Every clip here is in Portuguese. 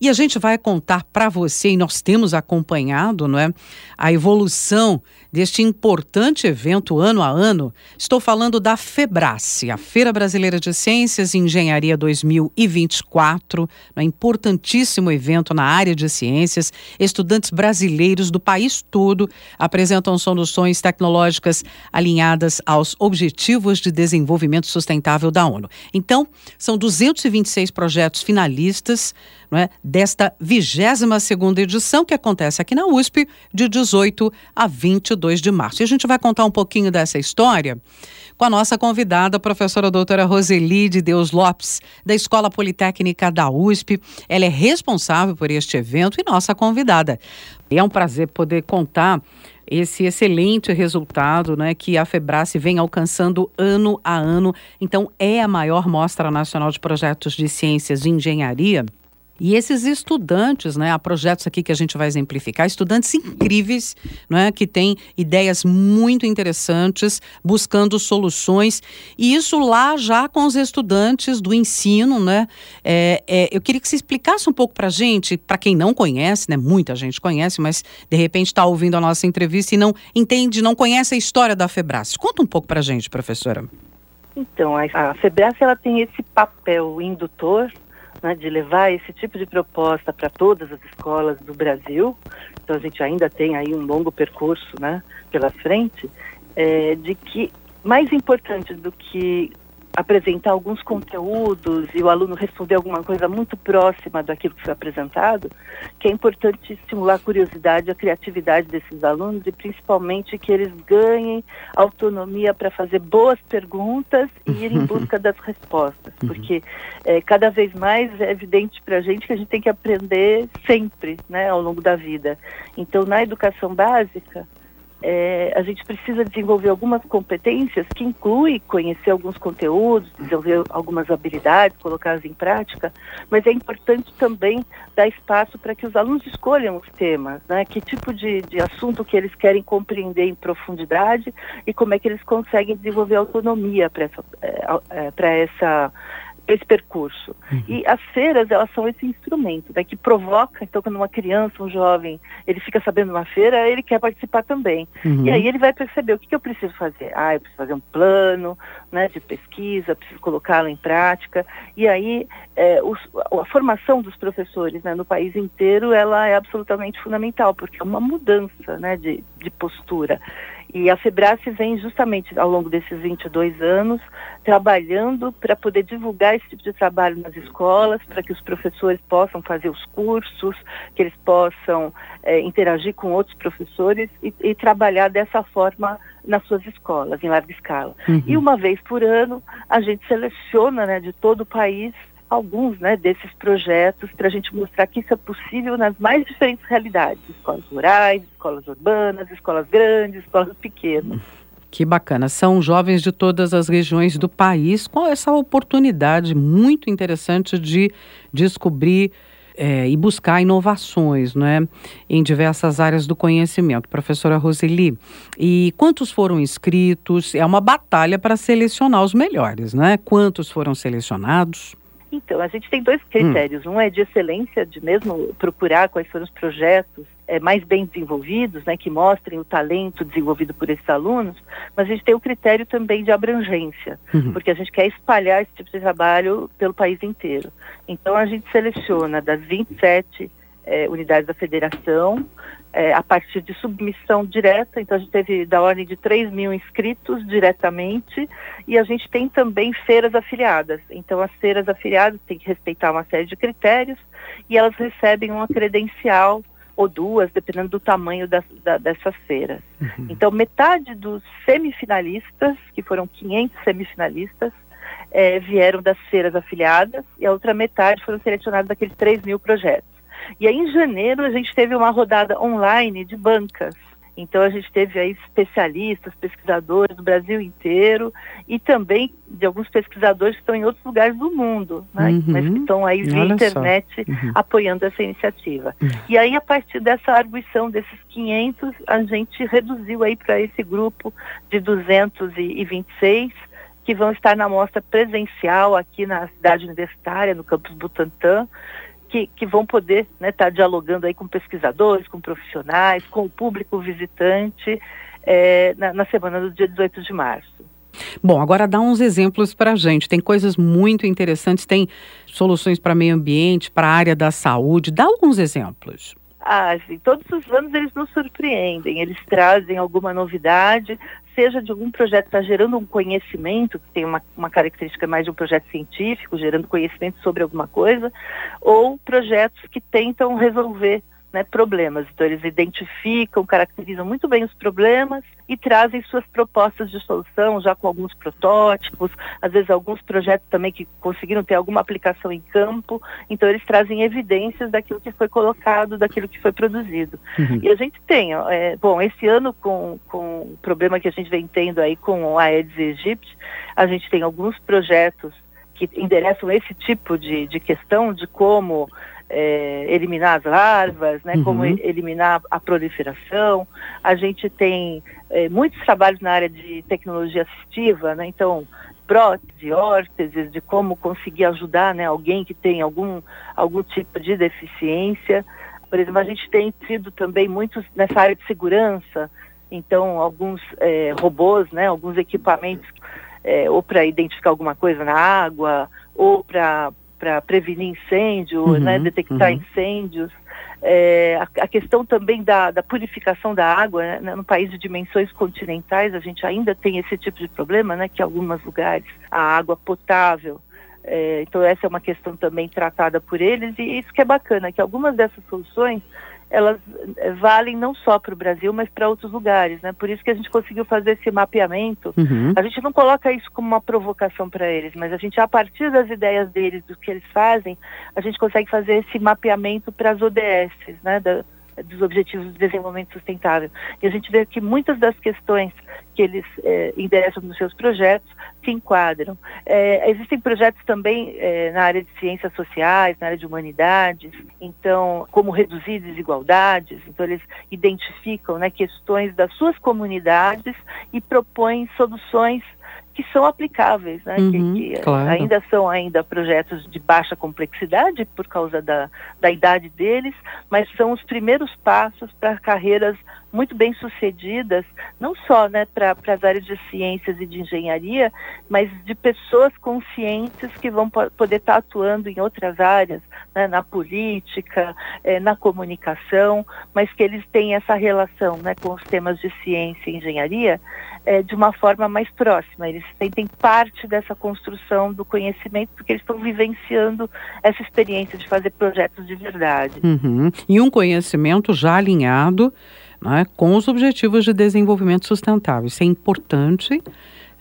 E a gente vai contar para você, e nós temos acompanhado não é, a evolução deste importante evento ano a ano. Estou falando da FEBRACE, a Feira Brasileira de Ciências e Engenharia 2024, um importantíssimo evento na área de ciências. Estudantes brasileiros do país todo apresentam soluções tecnológicas alinhadas aos Objetivos de Desenvolvimento Sustentável da ONU. Então, são 226 projetos finalistas é, desta 22 segunda edição que acontece aqui na USP de 18 a 22 de março. E a gente vai contar um pouquinho dessa história com a nossa convidada, a professora doutora Roseli de Deus Lopes, da Escola Politécnica da USP. Ela é responsável por este evento e nossa convidada. E é um prazer poder contar esse excelente resultado né, que a Febrace vem alcançando ano a ano. Então, é a maior mostra nacional de projetos de ciências e engenharia e esses estudantes, né, há projetos aqui que a gente vai exemplificar, estudantes incríveis, né, que têm ideias muito interessantes, buscando soluções, e isso lá já com os estudantes do ensino, né? É, é, eu queria que você explicasse um pouco para a gente, para quem não conhece, né, muita gente conhece, mas de repente está ouvindo a nossa entrevista e não entende, não conhece a história da Febras. Conta um pouco para a gente, professora. Então, a, a Febras ela tem esse papel indutor né, de levar esse tipo de proposta para todas as escolas do Brasil, então a gente ainda tem aí um longo percurso né, pela frente, é, de que mais importante do que apresentar alguns conteúdos e o aluno responder alguma coisa muito próxima daquilo que foi apresentado, que é importante estimular a curiosidade, a criatividade desses alunos e principalmente que eles ganhem autonomia para fazer boas perguntas e ir em busca das respostas, uhum. porque é, cada vez mais é evidente para a gente que a gente tem que aprender sempre, né, ao longo da vida. Então, na educação básica, é, a gente precisa desenvolver algumas competências que inclui conhecer alguns conteúdos, desenvolver algumas habilidades, colocá-las em prática, mas é importante também dar espaço para que os alunos escolham os temas, né? que tipo de, de assunto que eles querem compreender em profundidade e como é que eles conseguem desenvolver autonomia para essa, é, é, essa esse percurso. Uhum. E as feiras, elas são esse instrumento, né, que provoca, então, quando uma criança, um jovem, ele fica sabendo uma feira, ele quer participar também. Uhum. E aí ele vai perceber o que, que, eu preciso fazer. Ah, eu preciso fazer um plano né, de pesquisa, preciso colocá-lo em prática. E aí, é, os, a formação dos professores né, no país inteiro, ela é absolutamente fundamental, porque é uma mudança né, de, de postura. E a Febrace vem justamente ao longo desses 22 anos trabalhando para poder divulgar esse tipo de trabalho nas escolas, para que os professores possam fazer os cursos, que eles possam é, interagir com outros professores e, e, trabalhar dessa forma nas suas escolas, em larga escala. Uhum. E uma vez por ano, a gente seleciona né, de todo o país alguns né, desses projetos para a gente mostrar que isso é possível nas mais diferentes realidades, escolas rurais, escolas urbanas, escolas grandes, escolas pequenas. Que bacana. São jovens de todas as regiões do país com essa oportunidade muito interessante de descobrir é, e buscar inovações né, em diversas áreas do conhecimento. Professora Roseli, e quantos foram inscritos? É uma batalha para selecionar os melhores, né? Quantos foram selecionados? Então, a gente tem dois critérios. Hum. Um é de excelência, de mesmo procurar quais foram os projetos é, mais bem desenvolvidos, né, que mostrem o talento desenvolvido por esses alunos, mas a gente tem o critério também de abrangência, uhum. porque a gente quer espalhar esse tipo de trabalho pelo país inteiro. Então, a gente seleciona das 27 é, unidades da federação, é, a partir de submissão direta, então a gente teve da ordem de 3 mil inscritos diretamente, e a gente tem também feiras afiliadas. Então as feiras afiliadas têm que respeitar uma série de critérios e elas recebem uma credencial ou duas, dependendo do tamanho das, da, dessas feiras. Uhum. Então metade dos semifinalistas, que foram 500 semifinalistas, é, vieram das feiras afiliadas e a outra metade foram selecionados daqueles 3 mil projetos. E aí, em janeiro, a gente teve uma rodada online de bancas. Então, a gente teve aí especialistas, pesquisadores do Brasil inteiro e também de alguns pesquisadores que estão em outros lugares do mundo, né? uhum. mas que estão aí via Olha internet uhum. apoiando essa iniciativa. Uhum. E aí, a partir dessa arguição desses 500, a gente reduziu aí para esse grupo de 226 que vão estar na mostra presencial aqui na cidade universitária, no campus Butantã, que, que vão poder estar né, tá dialogando aí com pesquisadores, com profissionais, com o público visitante é, na, na semana do dia 18 de março. Bom, agora dá uns exemplos para a gente. Tem coisas muito interessantes, tem soluções para meio ambiente, para a área da saúde. Dá alguns exemplos. Ah. Todos os anos eles nos surpreendem, eles trazem alguma novidade, seja de algum projeto que está gerando um conhecimento, que tem uma, uma característica mais de um projeto científico, gerando conhecimento sobre alguma coisa, ou projetos que tentam resolver né, problemas. Então, eles identificam, caracterizam muito bem os problemas e trazem suas propostas de solução, já com alguns protótipos, às vezes alguns projetos também que conseguiram ter alguma aplicação em campo. Então, eles trazem evidências daquilo que foi colocado, daquilo que foi produzido. Uhum. E a gente tem, é, bom, esse ano, com, com o problema que a gente vem tendo aí com o Aedes aegypti, a gente tem alguns projetos que endereçam esse tipo de, de questão de como é, eliminar as larvas, né, uhum. como eliminar a proliferação. A gente tem é, muitos trabalhos na área de tecnologia assistiva, né, então prótese, órteses, de como conseguir ajudar né, alguém que tem algum, algum tipo de deficiência. Por exemplo, a gente tem tido também muitos nessa área de segurança, então alguns é, robôs, né, alguns equipamentos é, ou para identificar alguma coisa na água, ou para para prevenir incêndio, uhum, né, detectar uhum. incêndios. É, a, a, questão também da, da purificação da água, né, no país de dimensões continentais, a gente ainda tem esse tipo de problema, né, que em alguns lugares a água potável é, então essa é uma questão também tratada por eles e isso que é bacana, que algumas dessas soluções elas eh, valem não só para o Brasil, mas para outros lugares, né? Por isso que a gente conseguiu fazer esse mapeamento. Uhum. A gente não coloca isso como uma provocação para eles, mas a gente, a partir das ideias deles, do que eles fazem, a gente consegue fazer esse mapeamento para as ODS, né? Da, dos Objetivos de Desenvolvimento Sustentável. E a gente vê que muitas das questões que eles é, endereçam nos seus projetos se enquadram. É, existem projetos também é, na área de ciências sociais, na área de humanidades, então, como reduzir desigualdades, então eles identificam né, questões das suas comunidades e propõem soluções que são aplicáveis, né? Uhum, que, que claro. ainda são ainda projetos de baixa complexidade por causa da, da idade deles, mas são os primeiros passos para carreiras muito bem sucedidas, não só né, para as áreas de ciências e de engenharia, mas de pessoas conscientes que vão poder estar tá atuando em outras áreas, né, na política, eh, na comunicação, mas que eles têm essa relação né, com os temas de ciência e engenharia eh, de uma forma mais próxima. Eles sentem parte dessa construção do conhecimento porque eles estão vivenciando essa experiência de fazer projetos de verdade. Uhum. E um conhecimento já alinhado né, com os Objetivos de Desenvolvimento Sustentável. Isso é importante,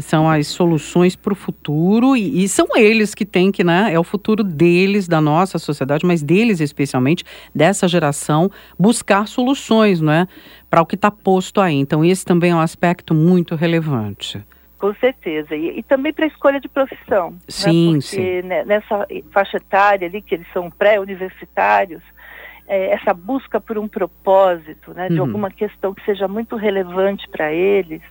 são as soluções para o futuro e, e, são eles que têm que, né, é o futuro deles, da nossa sociedade, mas deles especialmente, dessa geração, buscar soluções né, para o que está posto aí. Então, esse também é um aspecto muito relevante. Com certeza. E, e também para a escolha de profissão. Né, sim, né? Porque sim. nessa faixa etária ali, que eles são pré-universitários, é, essa busca por um propósito, né, de uhum. alguma questão que seja muito relevante para eles,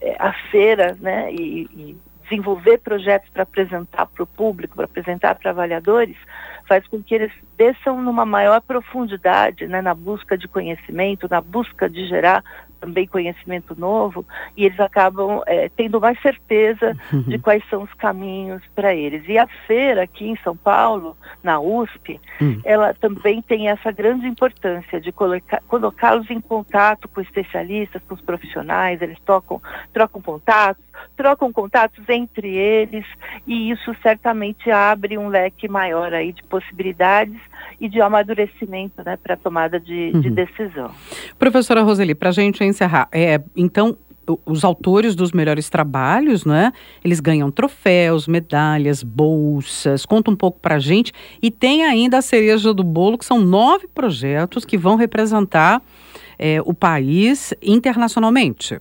é, a feira, né, e, e desenvolver projetos para apresentar para o público, para apresentar para avaliadores, faz com que eles desçam numa maior profundidade, né, na busca de conhecimento, na busca de gerar também conhecimento novo e eles acabam é, tendo mais certeza uhum. de quais são os caminhos para eles. E a feira aqui em São Paulo, na USP, uhum. ela também tem essa grande importância de colocá-los em contato com especialistas, com os profissionais, eles tocam, trocam contatos, trocam contatos entre eles e isso certamente abre um leque maior aí de possibilidades e de amadurecimento né, para a tomada de, uhum. de, decisão. Professora Roseli, para a gente encerrar, é, então os autores dos melhores trabalhos, né? Eles ganham troféus, medalhas, bolsas. Conta um pouco para a gente. E tem ainda a cereja do bolo, que são nove projetos que vão representar é, o país internacionalmente.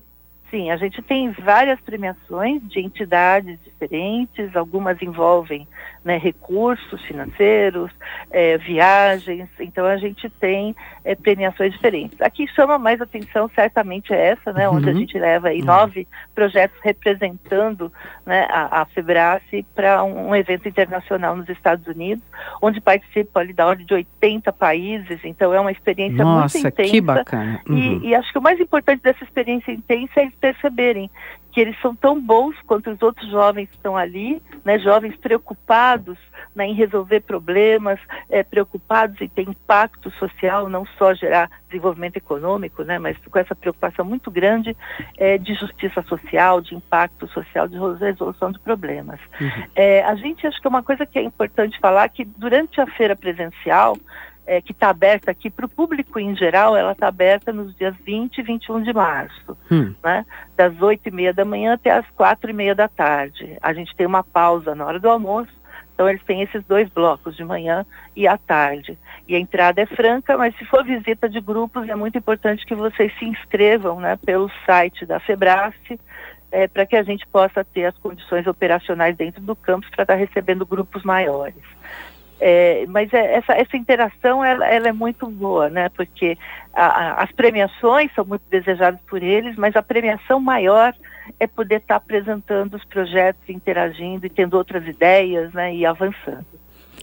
Sim, a gente tem várias premiações de entidades diferentes, algumas envolvem né, recursos financeiros, é, viagens, então a gente tem é, premiações diferentes. Aqui chama mais atenção certamente é essa, né, uhum. onde a uhum. gente leva aí uhum. nove projetos representando né, a, a Febrace para um, um, evento internacional nos Estados Unidos, onde participam ali da ordem de 80 países, então é uma experiência Nossa, muito intensa. que bacana. Uhum. E, e acho que o mais importante dessa experiência intensa é eles perceberem que eles são tão bons quanto os outros jovens que estão ali, né, jovens preocupados né, em resolver problemas, é, preocupados em ter impacto social, não só gerar desenvolvimento econômico, né, mas com essa preocupação muito grande é, de justiça social, de impacto social, de resolução de problemas. Uhum. É, a gente acho que é uma coisa que é importante falar que durante a feira presencial é, que está aberta aqui para o público em geral, ela está aberta nos dias 20 e 21 de março, hum. né? das 8 e meia da manhã até as 4 e meia da tarde. A gente tem uma pausa na hora do almoço, então eles têm esses dois blocos, de manhã e à tarde. E a entrada é franca, mas se for visita de grupos, é muito importante que vocês se inscrevam né, pelo site da Febrace, é, para que a gente possa ter as condições operacionais dentro do campus para estar tá recebendo grupos maiores. É, mas é, essa, essa interação ela, ela, é muito boa, né? Porque a, a, as premiações são muito desejadas por eles, mas a premiação maior é poder estar tá apresentando os projetos, interagindo e tendo outras ideias, né? E avançando.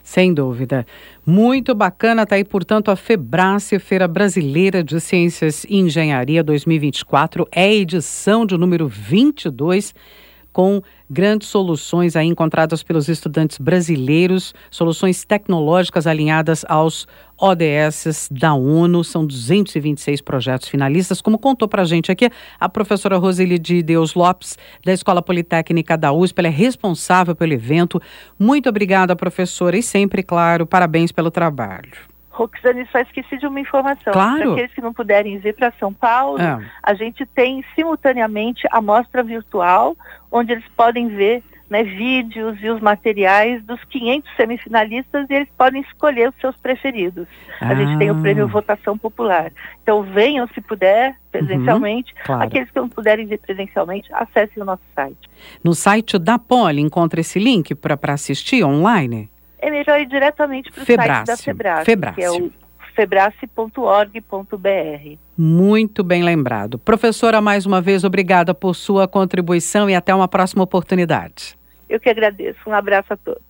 Sem dúvida. Muito bacana tá aí, portanto, a Febrace, Feira Brasileira de Ciências e Engenharia 2024, é edição de número 22 com grandes soluções aí encontradas pelos estudantes brasileiros, soluções tecnológicas alinhadas aos ODS da ONU. São 226 projetos finalistas, como contou para a gente aqui a professora Roseli de Deus Lopes, da Escola Politécnica da USP. Ela é responsável pelo evento. Muito obrigada, professora, e sempre, claro, parabéns pelo trabalho. Roxane, só esqueci de uma informação. Claro. Para aqueles que não puderem vir para São Paulo, é. a gente tem simultaneamente a mostra virtual, onde eles podem ver né, vídeos e os materiais dos 500 semifinalistas e eles podem escolher os seus preferidos. Ah. A gente tem o ah. prêmio Votação Popular. Então venham se puder, presencialmente. Uhum, claro. Aqueles que não puderem vir presencialmente, acessem o nosso site. No site da Poli encontra esse link para assistir online? É melhor ir diretamente para o site da Febrace, Febrace, que é o febrace.org.br. Muito bem lembrado. Professora, mais uma vez, obrigada por sua contribuição e até uma próxima oportunidade. Eu que agradeço. Um abraço a todos.